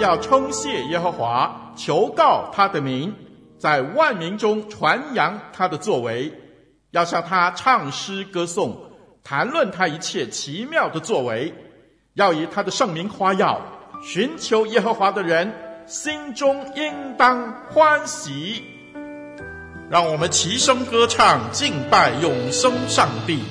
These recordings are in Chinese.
要称谢耶和华，求告他的名，在万民中传扬他的作为，要向他唱诗歌颂，谈论他一切奇妙的作为，要以他的圣名夸耀。寻求耶和华的人，心中应当欢喜。让我们齐声歌唱，敬拜永生上帝。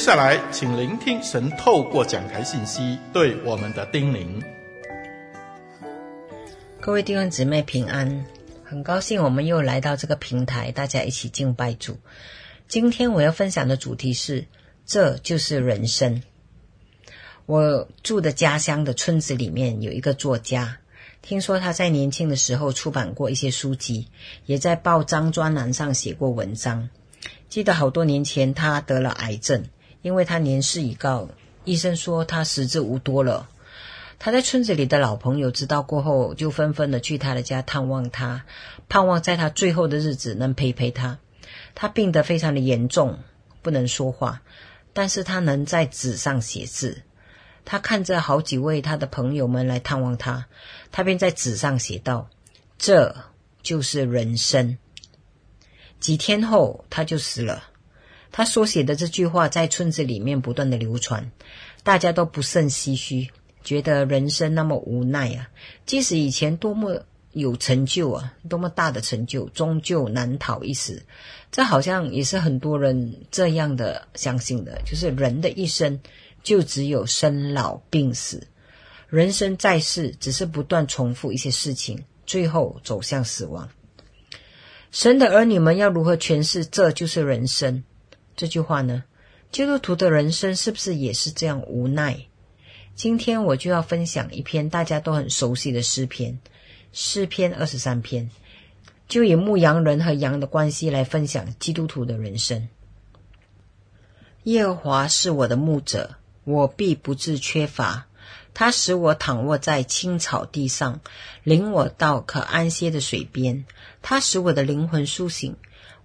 下来，请聆听神透过讲台信息对我们的叮咛。各位弟兄姊妹平安，很高兴我们又来到这个平台，大家一起敬拜主。今天我要分享的主题是：这就是人生。我住的家乡的村子里面有一个作家，听说他在年轻的时候出版过一些书籍，也在报章专栏上写过文章。记得好多年前，他得了癌症。因为他年事已高，医生说他时日无多了。他在村子里的老朋友知道过后，就纷纷的去他的家探望他，盼望在他最后的日子能陪陪他。他病得非常的严重，不能说话，但是他能在纸上写字。他看着好几位他的朋友们来探望他，他便在纸上写道：“这就是人生。”几天后，他就死了。他所写的这句话在村子里面不断的流传，大家都不胜唏嘘，觉得人生那么无奈啊！即使以前多么有成就啊，多么大的成就，终究难逃一死。这好像也是很多人这样的相信的，就是人的一生就只有生老病死，人生在世只是不断重复一些事情，最后走向死亡。神的儿女们要如何诠释“这就是人生”这句话呢？基督徒的人生是不是也是这样无奈？今天我就要分享一篇大家都很熟悉的诗篇，诗篇二十三篇，就以牧羊人和羊的关系来分享基督徒的人生。耶和华是我的牧者，我必不致缺乏。他使我躺卧在青草地上，领我到可安歇的水边。他使我的灵魂苏醒，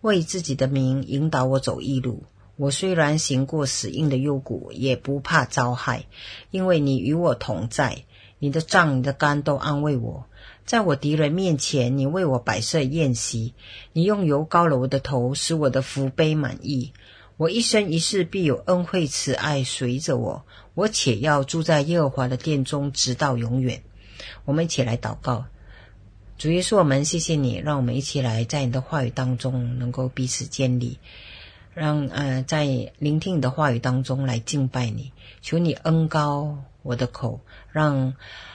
为自己的名引导我走义路。我虽然行过死荫的幽谷，也不怕遭害，因为你与我同在。你的杖、你的竿都安慰我。在我敌人面前，你为我摆设筵席。你用油膏了我的头，使我的福杯满溢。我一生一世必有恩惠慈爱随着我。我且要住在耶和华的殿中，直到永远。我们一起来祷告，主耶稣，我们谢谢你，让我们一起来在你的话语当中能够彼此建立。让呃，在聆听你的话语当中来敬拜你，求你恩高我的口，让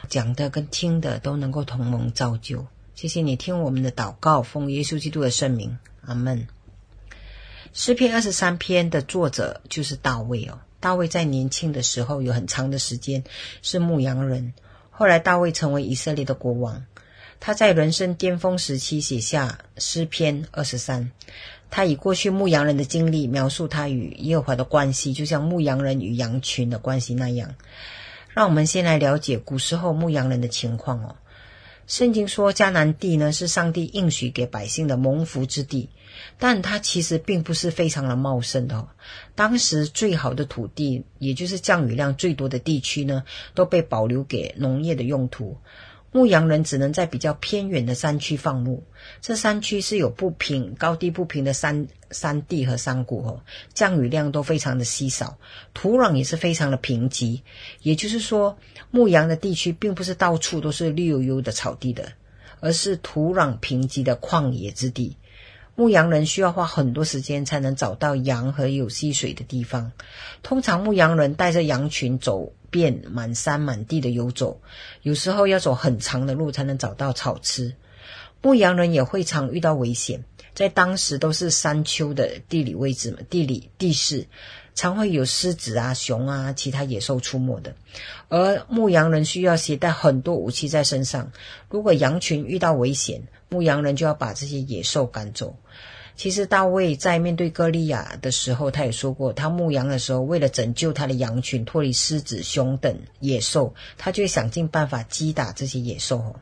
讲的跟听的都能够同盟造就。谢谢你听我们的祷告，奉耶稣基督的圣名，阿门。诗篇二十三篇的作者就是大卫哦。大卫在年轻的时候有很长的时间是牧羊人，后来大卫成为以色列的国王。他在人生巅峰时期写下诗篇二十三。他以过去牧羊人的经历描述他与耶和华的关系，就像牧羊人与羊群的关系那样。让我们先来了解古时候牧羊人的情况哦。圣经说迦南地呢是上帝应许给百姓的蒙福之地，但它其实并不是非常的茂盛的哦。当时最好的土地，也就是降雨量最多的地区呢，都被保留给农业的用途。牧羊人只能在比较偏远的山区放牧，这山区是有不平、高低不平的山山地和山谷哦，降雨量都非常的稀少，土壤也是非常的贫瘠。也就是说，牧羊的地区并不是到处都是绿油油的草地的，而是土壤贫瘠的旷野之地。牧羊人需要花很多时间才能找到羊和有溪水的地方。通常，牧羊人带着羊群走遍满山满地的游走，有时候要走很长的路才能找到草吃。牧羊人也会常遇到危险，在当时都是山丘的地理位置嘛，地理地势常会有狮子啊、熊啊、其他野兽出没的。而牧羊人需要携带很多武器在身上，如果羊群遇到危险，牧羊人就要把这些野兽赶走。其实大卫在面对歌利亚的时候，他也说过，他牧羊的时候，为了拯救他的羊群脱离狮子、熊等野兽，他就想尽办法击打这些野兽。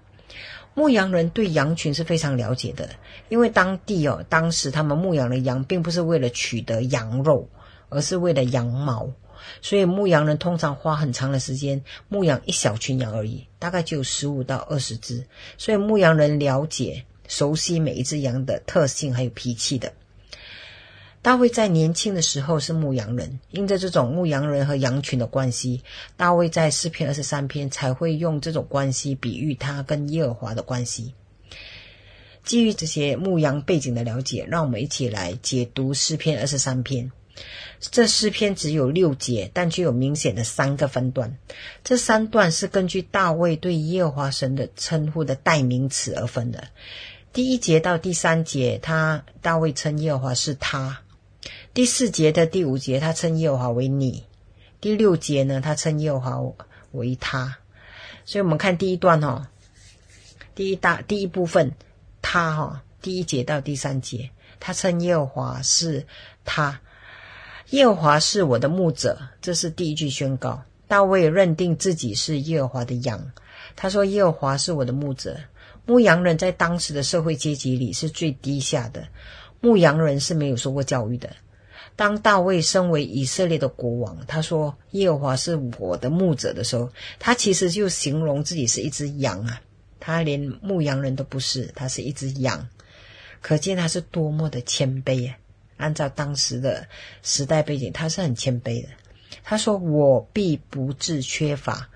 牧羊人对羊群是非常了解的，因为当地哦，当时他们牧羊的羊并不是为了取得羊肉，而是为了羊毛，所以牧羊人通常花很长的时间牧养一小群羊而已，大概就有十五到二十只，所以牧羊人了解。熟悉每一只羊的特性还有脾气的。大卫在年轻的时候是牧羊人，因着这种牧羊人和羊群的关系，大卫在诗篇二十三篇才会用这种关系比喻他跟耶和华的关系。基于这些牧羊背景的了解，让我们一起来解读诗篇二十三篇。这诗篇只有六节，但具有明显的三个分段。这三段是根据大卫对耶和华神的称呼的代名词而分的。第一节到第三节，他大卫称耶和华是他；第四节的第五节，他称耶和华为你；第六节呢，他称耶和华为他。所以，我们看第一段哈、哦，第一大第一部分，他哈、哦，第一节到第三节，他称耶和华是他，耶和华是我的牧者，这是第一句宣告。大卫认定自己是耶和华的羊，他说耶和华是我的牧者。牧羊人在当时的社会阶级里是最低下的，牧羊人是没有受过教育的。当大卫身为以色列的国王，他说耶和华是我的牧者的时候，他其实就形容自己是一只羊啊，他连牧羊人都不是，他是一只羊，可见他是多么的谦卑啊！按照当时的时代背景，他是很谦卑的。他说：“我必不致缺乏。”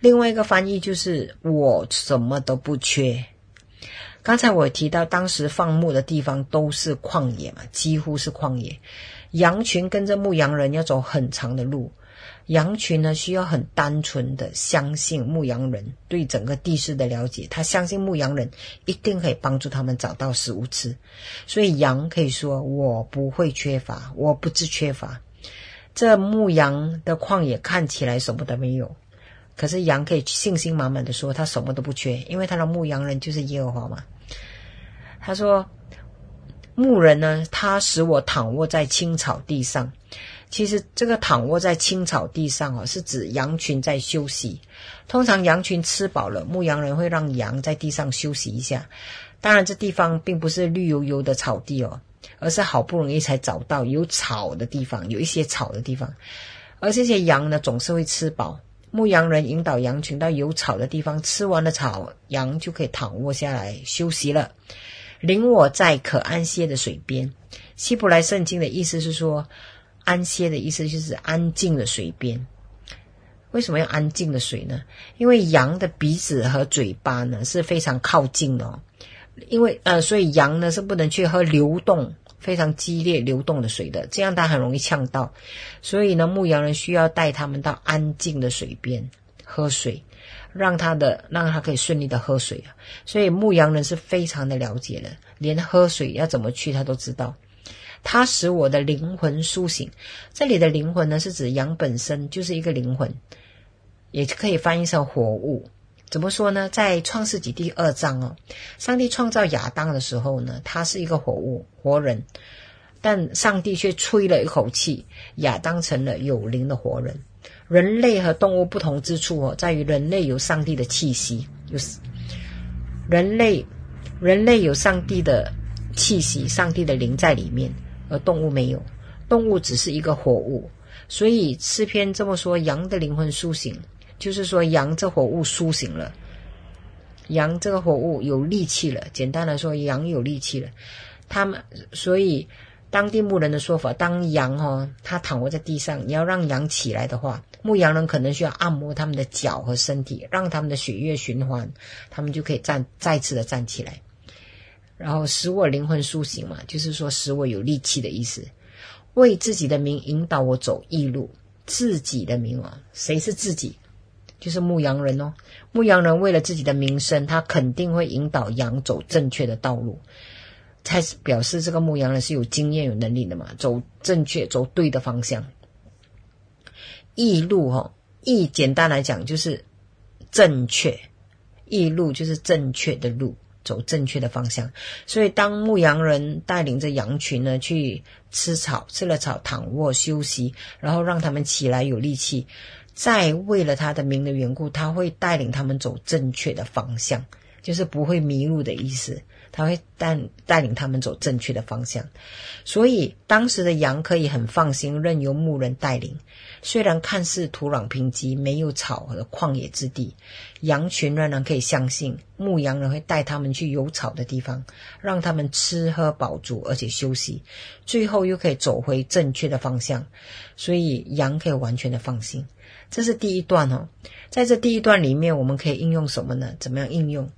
另外一个翻译就是“我什么都不缺”。刚才我提到，当时放牧的地方都是旷野嘛，几乎是旷野。羊群跟着牧羊人要走很长的路，羊群呢需要很单纯的相信牧羊人对整个地势的了解，他相信牧羊人一定可以帮助他们找到食物吃，所以羊可以说：“我不会缺乏，我不知缺乏。”这牧羊的旷野看起来什么都没有，可是羊可以信心满满的说：“他什么都不缺，因为他的牧羊人就是耶和华嘛。”他说。牧人呢，他使我躺卧在青草地上。其实这个躺卧在青草地上哦，是指羊群在休息。通常羊群吃饱了，牧羊人会让羊在地上休息一下。当然，这地方并不是绿油油的草地哦，而是好不容易才找到有草的地方，有一些草的地方。而这些羊呢，总是会吃饱。牧羊人引导羊群到有草的地方，吃完了草，羊就可以躺卧下来休息了。领我在可安歇的水边。希伯来圣经的意思是说，安歇的意思就是安静的水边。为什么要安静的水呢？因为羊的鼻子和嘴巴呢是非常靠近的哦。因为呃，所以羊呢是不能去喝流动非常激烈流动的水的，这样它很容易呛到。所以呢，牧羊人需要带他们到安静的水边喝水。让他的让他可以顺利的喝水啊，所以牧羊人是非常的了解的，连喝水要怎么去他都知道。他使我的灵魂苏醒，这里的灵魂呢是指羊本身就是一个灵魂，也可以翻译成活物。怎么说呢？在创世纪第二章哦，上帝创造亚当的时候呢，他是一个活物活人，但上帝却吹了一口气，亚当成了有灵的活人。人类和动物不同之处哦，在于人类有上帝的气息，就是人类，人类有上帝的气息，上帝的灵在里面，而动物没有，动物只是一个活物。所以诗篇这么说，羊的灵魂苏醒，就是说羊这火物苏醒了，羊这个火物有力气了。简单来说，羊有力气了。他们所以。当地牧人的说法，当羊哦，它躺卧在地上，你要让羊起来的话，牧羊人可能需要按摩他们的脚和身体，让他们的血液循环，他们就可以站再次的站起来，然后使我灵魂苏醒嘛，就是说使我有力气的意思，为自己的名引导我走义路，自己的名啊，谁是自己？就是牧羊人哦，牧羊人为了自己的名声，他肯定会引导羊走正确的道路。才表示这个牧羊人是有经验、有能力的嘛，走正确、走对的方向。易路哈，易简单来讲就是正确，易路就是正确的路，走正确的方向。所以当牧羊人带领着羊群呢去吃草，吃了草躺卧休息，然后让他们起来有力气，再为了他的名的缘故，他会带领他们走正确的方向，就是不会迷路的意思。他会带带领他们走正确的方向，所以当时的羊可以很放心，任由牧人带领。虽然看似土壤贫瘠、没有草和旷野之地，羊群仍然可以相信牧羊人会带他们去有草的地方，让他们吃喝饱足，而且休息，最后又可以走回正确的方向。所以羊可以完全的放心。这是第一段哦，在这第一段里面，我们可以应用什么呢？怎么样应用？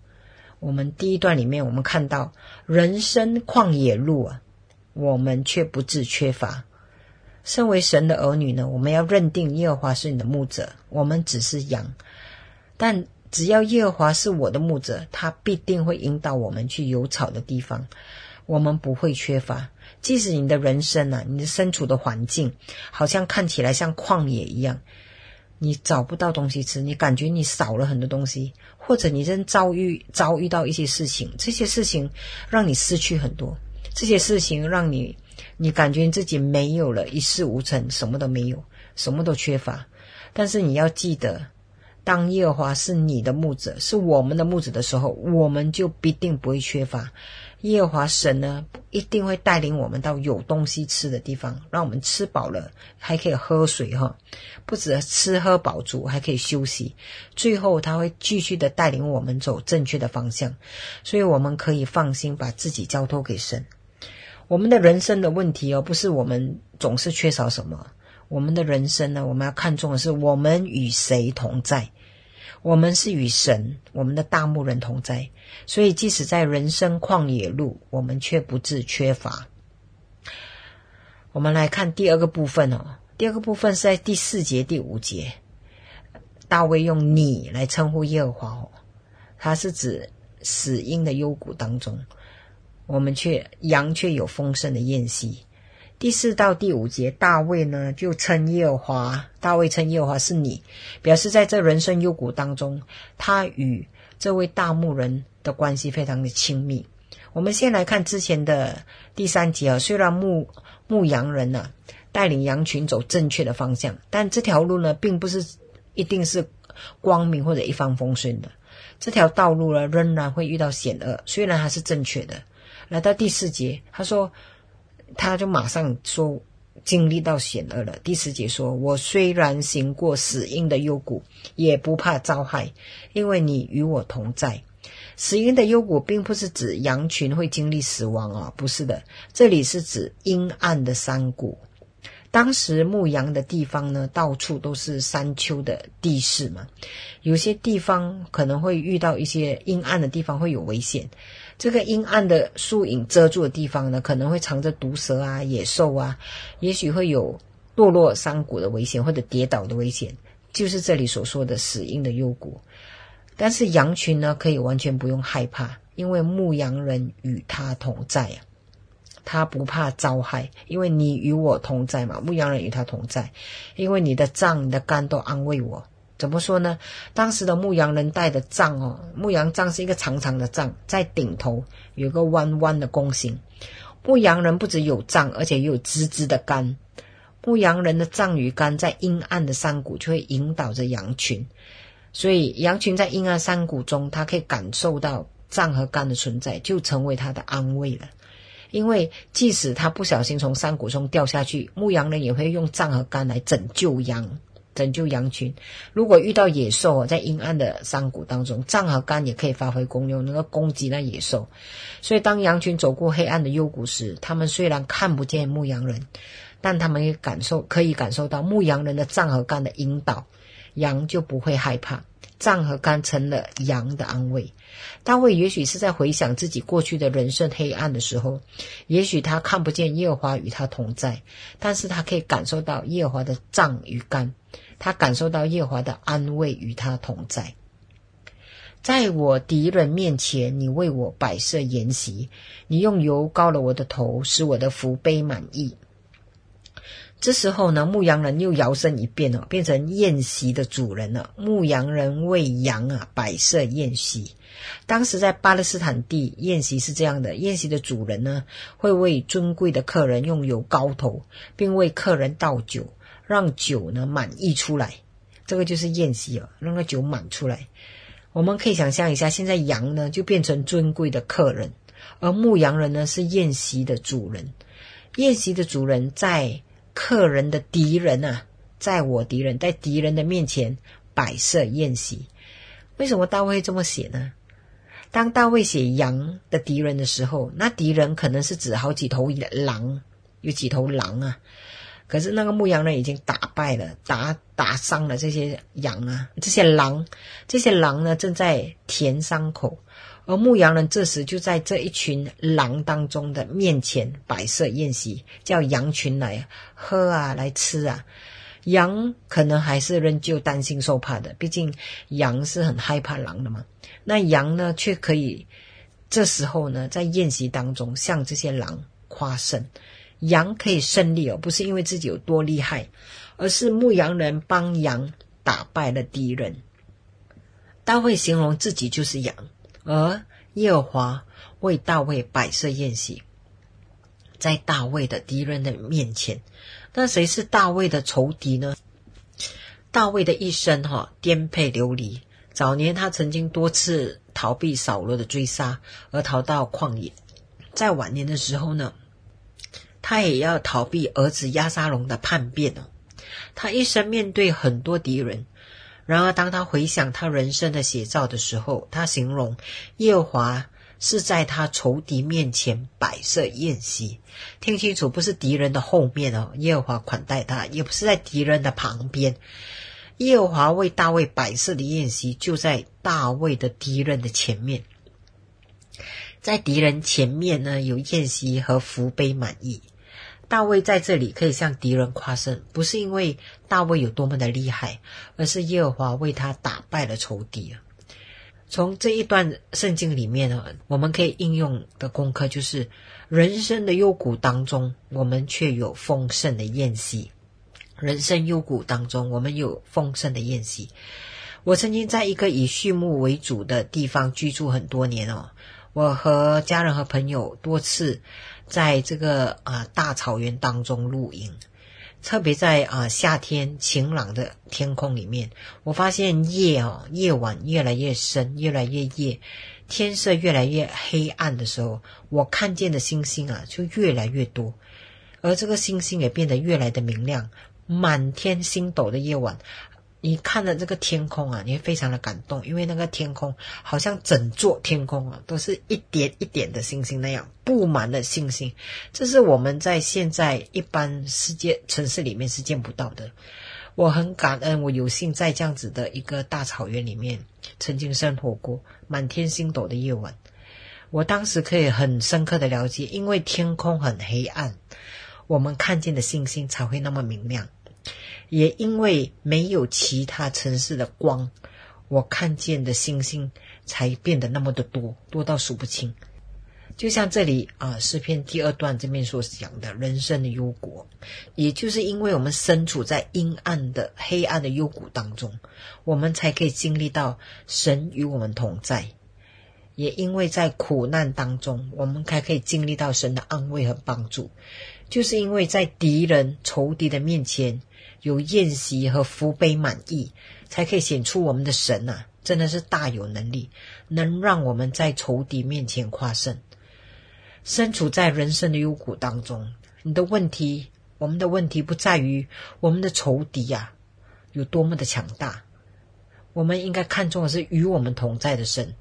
我们第一段里面，我们看到人生旷野路啊，我们却不致缺乏。身为神的儿女呢，我们要认定耶和华是你的牧者，我们只是羊。但只要耶和华是我的牧者，他必定会引导我们去有草的地方，我们不会缺乏。即使你的人生啊，你的身处的环境，好像看起来像旷野一样。你找不到东西吃，你感觉你少了很多东西，或者你正遭遇遭遇到一些事情，这些事情让你失去很多，这些事情让你你感觉自己没有了，一事无成，什么都没有，什么都缺乏。但是你要记得，当耶和华是你的牧者，是我们的牧者的时候，我们就必定不会缺乏。耶和华神呢，一定会带领我们到有东西吃的地方，让我们吃饱了还可以喝水哈，不止吃喝饱足，还可以休息。最后他会继续的带领我们走正确的方向，所以我们可以放心把自己交托给神。我们的人生的问题哦，不是我们总是缺少什么，我们的人生呢，我们要看重的是我们与谁同在。我们是与神，我们的大牧人同在，所以即使在人生旷野路，我们却不致缺乏。我们来看第二个部分哦，第二个部分是在第四节、第五节，大卫用“你”来称呼耶和华哦，他是指死荫的幽谷当中，我们却羊却有丰盛的宴席。第四到第五节，大卫呢就称耶和华，大卫称耶和华是你，表示在这人生幽谷当中，他与这位大牧人的关系非常的亲密。我们先来看之前的第三节啊，虽然牧牧羊人呢、啊、带领羊群走正确的方向，但这条路呢并不是一定是光明或者一帆风顺的，这条道路呢仍然会遇到险恶，虽然它是正确的。来到第四节，他说。他就马上说，经历到险恶了。第十节说：“我虽然行过死荫的幽谷，也不怕遭害，因为你与我同在。”死荫的幽谷并不是指羊群会经历死亡啊，不是的，这里是指阴暗的山谷。当时牧羊的地方呢，到处都是山丘的地势嘛，有些地方可能会遇到一些阴暗的地方，会有危险。这个阴暗的树影遮住的地方呢，可能会藏着毒蛇啊、野兽啊，也许会有堕落山谷的危险或者跌倒的危险，就是这里所说的死荫的幽谷。但是羊群呢，可以完全不用害怕，因为牧羊人与他同在啊，他不怕遭害，因为你与我同在嘛。牧羊人与他同在，因为你的杖、你的肝都安慰我。怎么说呢？当时的牧羊人带的杖哦，牧羊杖是一个长长的杖，在顶头有个弯弯的弓形。牧羊人不只有杖，而且也有直直的竿。牧羊人的杖与肝在阴暗的山谷就会引导着羊群，所以羊群在阴暗山谷中，他可以感受到杖和竿的存在，就成为他的安慰了。因为即使他不小心从山谷中掉下去，牧羊人也会用杖和竿来拯救羊。拯救羊群。如果遇到野兽，在阴暗的山谷当中，杖和竿也可以发挥功用，能够攻击那野兽。所以，当羊群走过黑暗的幽谷时，他们虽然看不见牧羊人，但他们也感受可以感受到牧羊人的杖和竿的引导，羊就不会害怕。杖和肝成了羊的安慰。大卫也许是在回想自己过去的人生黑暗的时候，也许他看不见耶和华与他同在，但是他可以感受到耶和华的杖与肝。他感受到耶和华的安慰与他同在，在我敌人面前，你为我摆设筵席，你用油膏了我的头，使我的福杯满溢。这时候呢，牧羊人又摇身一变了，变成宴席的主人了。牧羊人为羊啊摆设宴席。当时在巴勒斯坦地，宴席是这样的：宴席的主人呢，会为尊贵的客人用油膏头，并为客人倒酒。让酒呢满溢出来，这个就是宴席哦，让那酒满出来。我们可以想象一下，现在羊呢就变成尊贵的客人，而牧羊人呢是宴席的主人。宴席的主人在客人的敌人啊，在我敌人，在敌人的面前摆设宴席。为什么大卫这么写呢？当大卫写羊的敌人的时候，那敌人可能是指好几头狼，有几头狼啊。可是那个牧羊人已经打败了，打打伤了这些羊啊，这些狼，这些狼呢正在填伤口，而牧羊人这时就在这一群狼当中的面前摆设宴席，叫羊群来喝啊，来吃啊。羊可能还是仍旧担心受怕的，毕竟羊是很害怕狼的嘛。那羊呢，却可以这时候呢，在宴席当中向这些狼夸胜。羊可以胜利哦，不是因为自己有多厉害，而是牧羊人帮羊打败了敌人。大卫形容自己就是羊，而耶和华为大卫摆设宴席，在大卫的敌人的面前。那谁是大卫的仇敌呢？大卫的一生哈颠沛流离，早年他曾经多次逃避扫罗的追杀，而逃到旷野。在晚年的时候呢，他也要逃避儿子押沙龙的叛变哦。他一生面对很多敌人，然而当他回想他人生的写照的时候，他形容耶和华是在他仇敌面前摆设宴席。听清楚，不是敌人的后面哦，耶和华款待他；也不是在敌人的旁边。耶和华为大卫摆设的宴席，就在大卫的敌人的前面。在敌人前面呢，有宴席和福杯满溢。大卫在这里可以向敌人夸胜，不是因为大卫有多么的厉害，而是耶和华为他打败了仇敌啊。从这一段圣经里面呢，我们可以应用的功课就是：人生的幽谷当中，我们却有丰盛的宴席；人生幽谷当中，我们有丰盛的宴席。我曾经在一个以畜牧为主的地方居住很多年哦，我和家人和朋友多次在这个啊、大草原当中露营。特别在啊夏天晴朗的天空里面，我发现夜哦夜晚越来越深，越来越夜，天色越来越黑暗的时候，我看见的星星啊就越来越多，而这个星星也变得越来的明亮，满天星斗的夜晚。你看了这个天空啊，你会非常的感动，因为那个天空好像整座天空啊，都是一点一点的星星那样布满了星星。这是我们在现在一般世界城市里面是见不到的。我很感恩，我有幸在这样子的一个大草原里面曾经生活过，满天星斗的夜晚，我当时可以很深刻的了解，因为天空很黑暗，我们看见的星星才会那么明亮。也因为没有其他城市的光，我看见的星星才变得那么的多，多到数不清。就像这里啊，诗篇第二段这边所讲的人生的幽谷，也就是因为我们身处在阴暗的黑暗的幽谷当中，我们才可以经历到神与我们同在。也因为在苦难当中，我们才可以经历到神的安慰和帮助。就是因为在敌人仇敌的面前。有宴席和福杯满溢，才可以显出我们的神呐、真的是大有能力，能让我们在仇敌面前夸胜。身处在人生的幽谷当中，你的问题，我们的问题不在于我们的仇敌呀、啊、有多么的强大，我们应该看重的是与我们同在的神。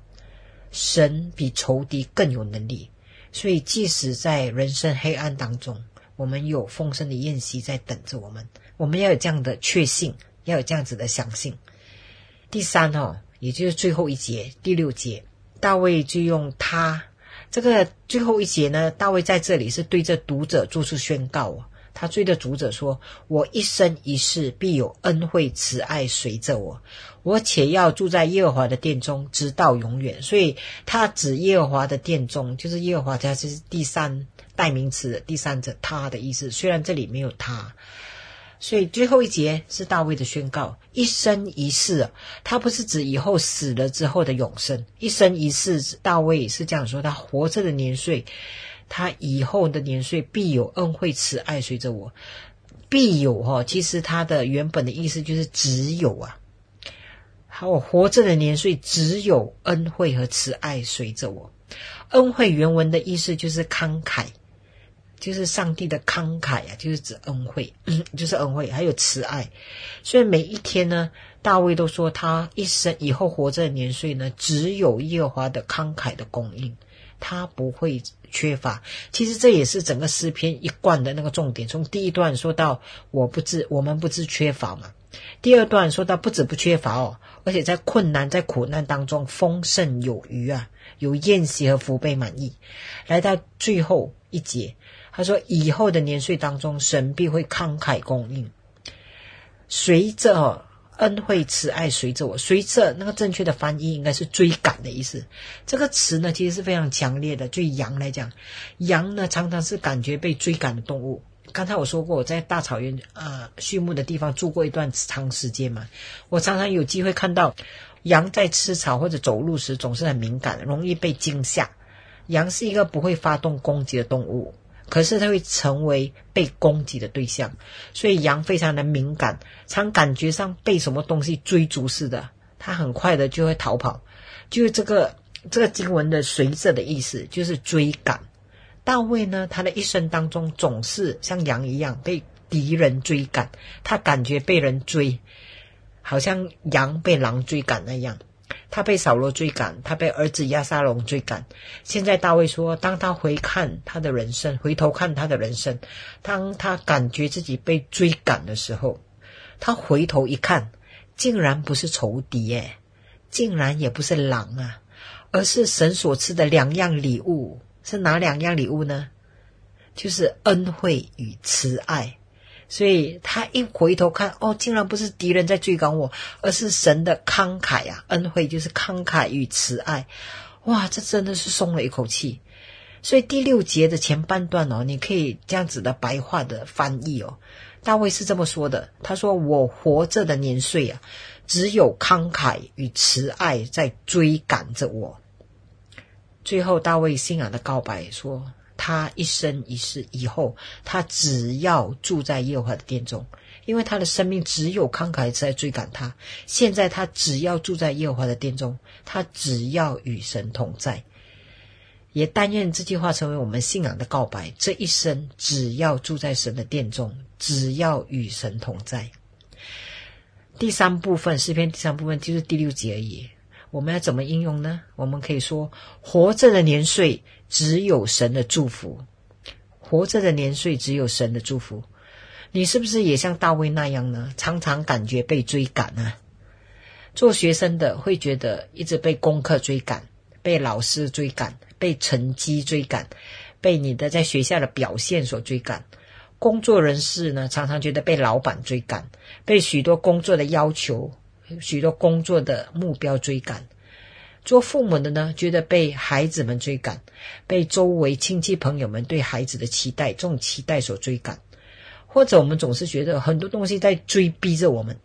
神比仇敌更有能力，所以即使在人生黑暗当中，我们有丰盛的宴席在等着我们。我们要有这样的确信，要有这样子的相信。第三哦，也就是最后一节第六节，大卫就用他这个最后一节呢，大卫在这里是对着读者做出宣告哦。他追着主者说：“我一生一世必有恩惠慈爱随着我，我且要住在耶和华的殿中，直到永远。”所以他指耶和华的殿中，就是耶和华，他是第三代名词，第三者他的意思。虽然这里没有他。所以最后一节是大卫的宣告，一生一世，他不是指以后死了之后的永生，一生一世，大卫是这样说，他活着的年岁，他以后的年岁必有恩惠慈爱随着我，必有哈，其实他的原本的意思就是只有啊，好，我活着的年岁只有恩惠和慈爱随着我，恩惠原文的意思就是慷慨。就是上帝的慷慨啊，就是指恩惠，就是恩惠，还有慈爱。所以每一天呢，大卫都说他一生以后活着的年岁呢，只有耶和华的慷慨的供应，他不会缺乏。其实这也是整个诗篇一贯的那个重点。从第一段说到我不知我们不知缺乏嘛，第二段说到不止不缺乏哦，而且在困难在苦难当中丰盛有余啊，有宴席和福杯满意。来到最后一节。他说：“以后的年岁当中，神必会慷慨供应，随着恩惠慈爱随着我，随着那个正确的翻译应该是追赶的意思。这个词呢，其实是非常强烈的。对羊来讲，羊呢常常是感觉被追赶的动物。刚才我说过，我在大草原、呃、畜牧的地方住过一段长时间嘛，我常常有机会看到羊在吃草或者走路时总是很敏感，容易被惊吓。羊是一个不会发动攻击的动物。”可是它会成为被攻击的对象，所以羊非常的敏感，常感觉上被什么东西追逐似的，它很快的就会逃跑。就是这个这个经文的随着的意思，就是追赶。大卫呢，他的一生当中总是像羊一样被敌人追赶，他感觉被人追，好像羊被狼追赶那样。他被扫罗追赶，他被儿子亚沙龙追赶。现在大卫说，当他回看他的人生，回头看他的人生，当他感觉自己被追赶的时候，他回头一看，竟然不是仇敌耶，竟然也不是狼啊，而是神所赐的两样礼物。是哪两样礼物呢？就是恩惠与慈爱。所以他一回头看，哦，竟然不是敌人在追赶我，而是神的慷慨啊！恩惠就是慷慨与慈爱。哇，这真的是松了一口气。所以第六节的前半段哦，你可以这样子的白话的翻译哦。大卫是这么说的：他说，我活着的年岁啊，只有慷慨与慈爱在追赶着我。最后，大卫信仰的告白说。他一生一世以后，他只要住在耶和华的殿中，因为他的生命只有慷慨在追赶他。现在他只要住在耶和华的殿中，他只要与神同在。也但愿这句话成为我们信仰的告白：这一生只要住在神的殿中，只要与神同在。第三部分诗篇第三部分就是第六节而已。我们要怎么应用呢？我们可以说，活着的年岁只有神的祝福，活着的年岁只有神的祝福。你是不是也像大卫那样呢？常常感觉被追赶啊？做学生的会觉得一直被功课追赶，被老师追赶，被成绩追赶，被你的在学校的表现所追赶。工作人士呢，常常觉得被老板追赶，被许多工作的要求。许多工作的目标追赶，做父母的呢，觉得被孩子们追赶，被周围亲戚朋友们对孩子的期待，这种期待所追赶，或者我们总是觉得很多东西在追逼着我们，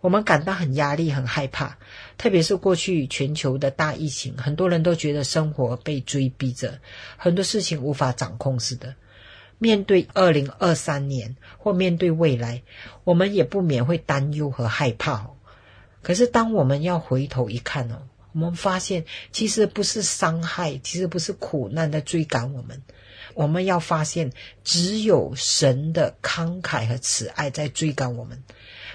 我们感到很压力、很害怕。特别是过去全球的大疫情，很多人都觉得生活被追逼着，很多事情无法掌控似的。面对二零二三年或面对未来，我们也不免会担忧和害怕。可是，当我们要回头一看哦，我们发现其实不是伤害，其实不是苦难在追赶我们。我们要发现，只有神的慷慨和慈爱在追赶我们。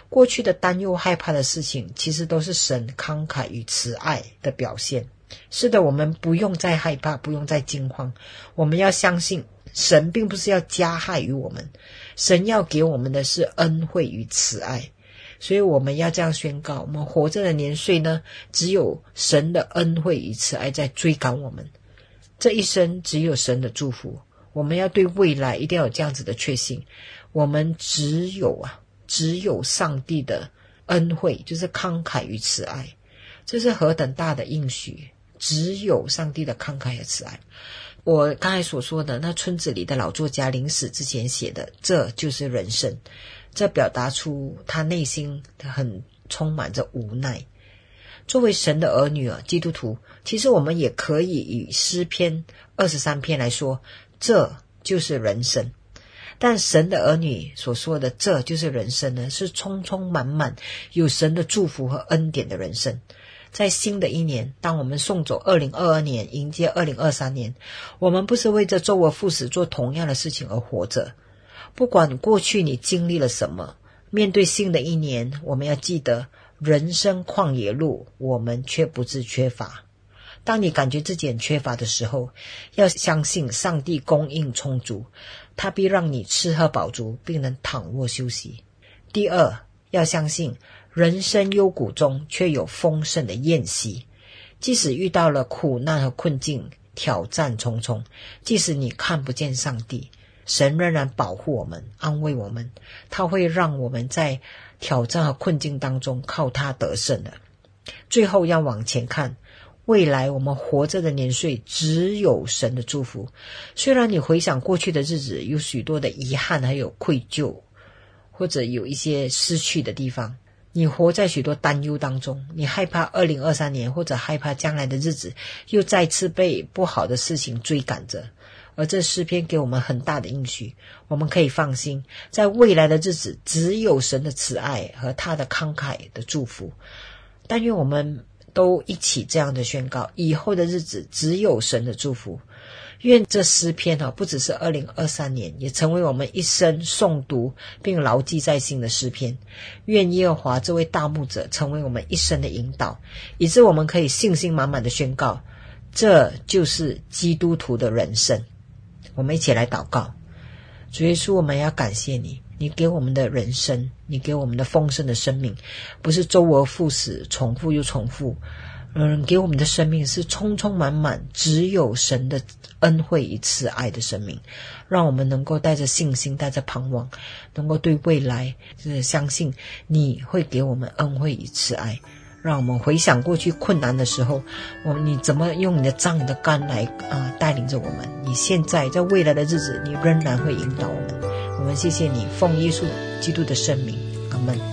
过去的担忧、害怕的事情，其实都是神慷慨与慈爱的表现。是的，我们不用再害怕，不用再惊慌。我们要相信，神并不是要加害于我们，神要给我们的是恩惠与慈爱。所以我们要这样宣告：我们活着的年岁呢，只有神的恩惠与慈爱在追赶我们。这一生只有神的祝福。我们要对未来一定要有这样子的确信：我们只有啊，只有上帝的恩惠，就是慷慨与慈爱。这是何等大的应许！只有上帝的慷慨和慈爱。我刚才所说的，那村子里的老作家临死之前写的，这就是人生。这表达出他内心很充满着无奈。作为神的儿女啊，基督徒，其实我们也可以以诗篇二十三篇来说，这就是人生。但神的儿女所说的这就是人生呢，是充充满满有神的祝福和恩典的人生。在新的一年，当我们送走二零二二年，迎接二零二三年，我们不是为着周而复始做同样的事情而活着。不管过去你经历了什么，面对新的一年，我们要记得，人生旷野路，我们却不致缺乏。当你感觉自己很缺乏的时候，要相信上帝供应充足，他必让你吃喝饱足，并能躺卧休息。第二，要相信人生幽谷中却有丰盛的宴席，即使遇到了苦难和困境，挑战重重，即使你看不见上帝。神仍然保护我们，安慰我们，他会让我们在挑战和困境当中靠他得胜的。最后要往前看，未来我们活着的年岁只有神的祝福。虽然你回想过去的日子，有许多的遗憾，还有愧疚，或者有一些失去的地方，你活在许多担忧当中，你害怕二零二三年，或者害怕将来的日子又再次被不好的事情追赶着。而这诗篇给我们很大的应许，我们可以放心，在未来的日子，只有神的慈爱和他的慷慨的祝福。但愿我们都一起这样的宣告：以后的日子只有神的祝福。愿这诗篇啊，不只是二零二三年，也成为我们一生诵读并牢记在心的诗篇。愿耶和华这位大牧者成为我们一生的引导，以致我们可以信心满满的宣告：这就是基督徒的人生。我们一起来祷告，主耶稣，我们要感谢你，你给我们的人生，你给我们的丰盛的生命，不是周而复始，重复又重复。嗯，给我们的生命是充充满满，只有神的恩惠与慈爱的生命，让我们能够带着信心，带着盼望，能够对未来就是相信你会给我们恩惠与慈爱。让我们回想过去困难的时候，我你怎么用你的杖、你的竿来啊带领着我们？你现在在未来的日子，你仍然会引导我们。我们谢谢你，奉耶稣基督的圣名，阿门。